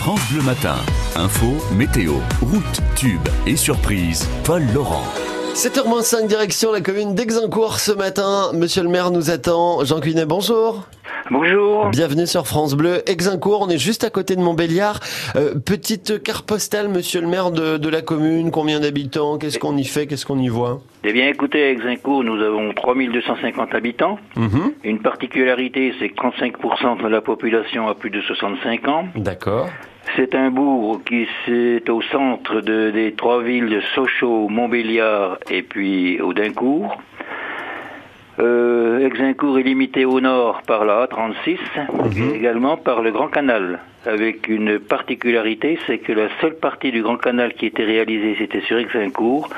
France Bleu Matin. Info, météo, route, tube et surprise. Paul Laurent. 7h05 direction la commune d'Exincourt ce matin. Monsieur le maire nous attend. Jean Cuinet, bonjour. Bonjour. Bienvenue sur France Bleu. Exincourt, on est juste à côté de Montbéliard. Euh, petite carte postale, monsieur le maire de, de la commune. Combien d'habitants? Qu'est-ce qu'on y fait? Qu'est-ce qu'on y voit? Eh bien, écoutez, Exincourt, nous avons 3250 habitants. Mhm. Une particularité, c'est que 35% de la population a plus de 65 ans. D'accord. C'est un bourg qui est au centre de- des trois villes de Sochaux, Montbéliard et puis Audincourt. Euh, Exincourt est limité au nord par la A36 et également par le Grand Canal, avec une particularité, c'est que la seule partie du Grand Canal qui était réalisée, c'était sur Exincourt,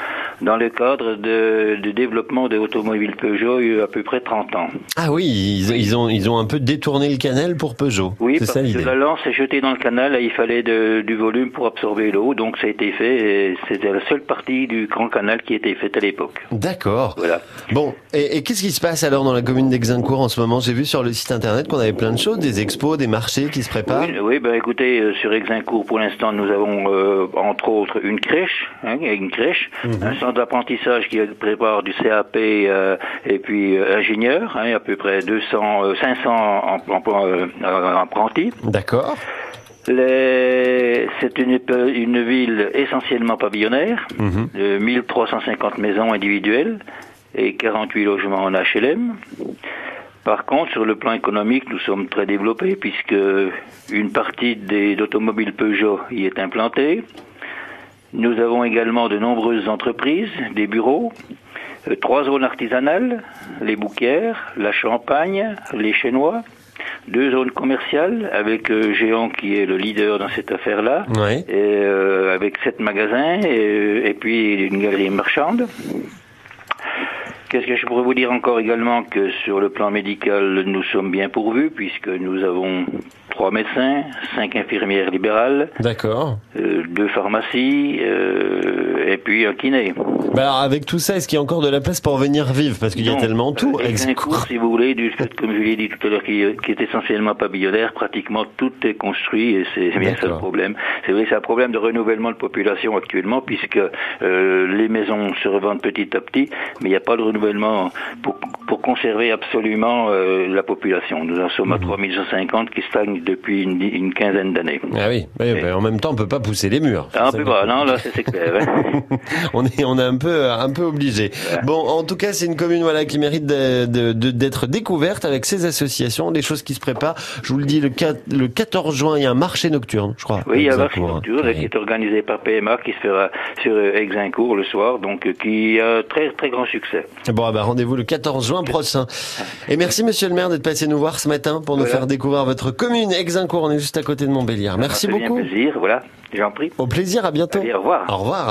dans le cadre de, de développement de l'automobile Peugeot il y a à peu près 30 ans. Ah oui, ils, ils ont, ils ont un peu détourné le canal pour Peugeot. Oui, parce ça que la lance est jetée dans le canal et il fallait de- du volume pour absorber l'eau, donc ça a été fait et c'était la seule partie du grand canal qui était faite à l'époque. D'accord. Voilà. Bon, et, et qu'est-ce qui se passe alors dans la commune d'Exincourt en ce moment? J'ai vu sur le site internet qu'on avait plein de choses, des expos, des marchés qui se préparent. Oui, oui, ben écoutez, euh, sur Exincourt, pour l'instant, nous avons euh, entre autres une crèche, hein, une crèche, Mhm. un centre d'apprentissage qui prépare du CAP euh, et puis euh, ingénieur, hein, à peu près 200, euh, 500 emplois- euh, apprentis. D'accord. Les- C'est une, une ville essentiellement pavillonnaire, Mhm. de 1350 maisons individuelles et 48 logements en HLM. Par contre, sur le plan économique, nous sommes très développés puisque une partie des automobiles Peugeot y est implantée. Nous avons également de nombreuses entreprises, des bureaux, euh, trois zones artisanales, les bouquières, la Champagne, les Chinois, deux zones commerciales avec euh, Géant qui est le leader dans cette affaire-là, et, euh, avec sept magasins et, et puis une galerie marchande. Qu'est-ce que je pourrais vous dire encore également que sur le plan médical, nous sommes bien pourvus puisque nous avons trois médecins, cinq infirmières libérales, D'accord. Deux pharmacies euh, et puis un kiné. Bah alors avec tout ça, est-ce qu'il y a encore de la place pour venir vivre? Parce qu'il y a tellement tout. euh, Exincourt, si vous voulez, du fait, comme je l'ai dit tout à l'heure, qui, qui est essentiellement pavillonnaire, pratiquement tout est construit et c'est bien ça le problème. C'est vrai, c'est un problème de renouvellement de population actuellement puisque euh, les maisons se revendent petit à petit, mais il n'y a pas de renouvellement pour, pour conserver absolument euh, la population. Nous en sommes Mhm. à 3150 qui stagnent depuis une, une quinzaine d'années. Ah oui, bah, en même temps, on peut pas pousser les murs. Ah, un C'est peu ça bas, que- non, là, c'est clair. hein. on est, on est un peu, un peu obligé. Bon, en tout cas, c'est une commune, voilà, qui mérite d'être découverte avec ses associations, des choses qui se préparent. Je vous le dis, le, 4 le 14 juin, il y a un marché nocturne, je crois. Oui, il y a un marché nocturne qui est organisé par PMA qui se fera sur euh, Exincourt le soir, donc euh, qui a très très grand succès. Bon, ah bah, rendez-vous le 14 juin prochain. Et merci, monsieur le maire, d'être passé nous voir ce matin pour nous Voilà. faire découvrir votre commune, Exincourt. On est juste à côté de Montbéliard. Merci fait bien beaucoup. plaisir, voilà, j'en prie. Au plaisir, à bientôt. Allez, au revoir. Au revoir.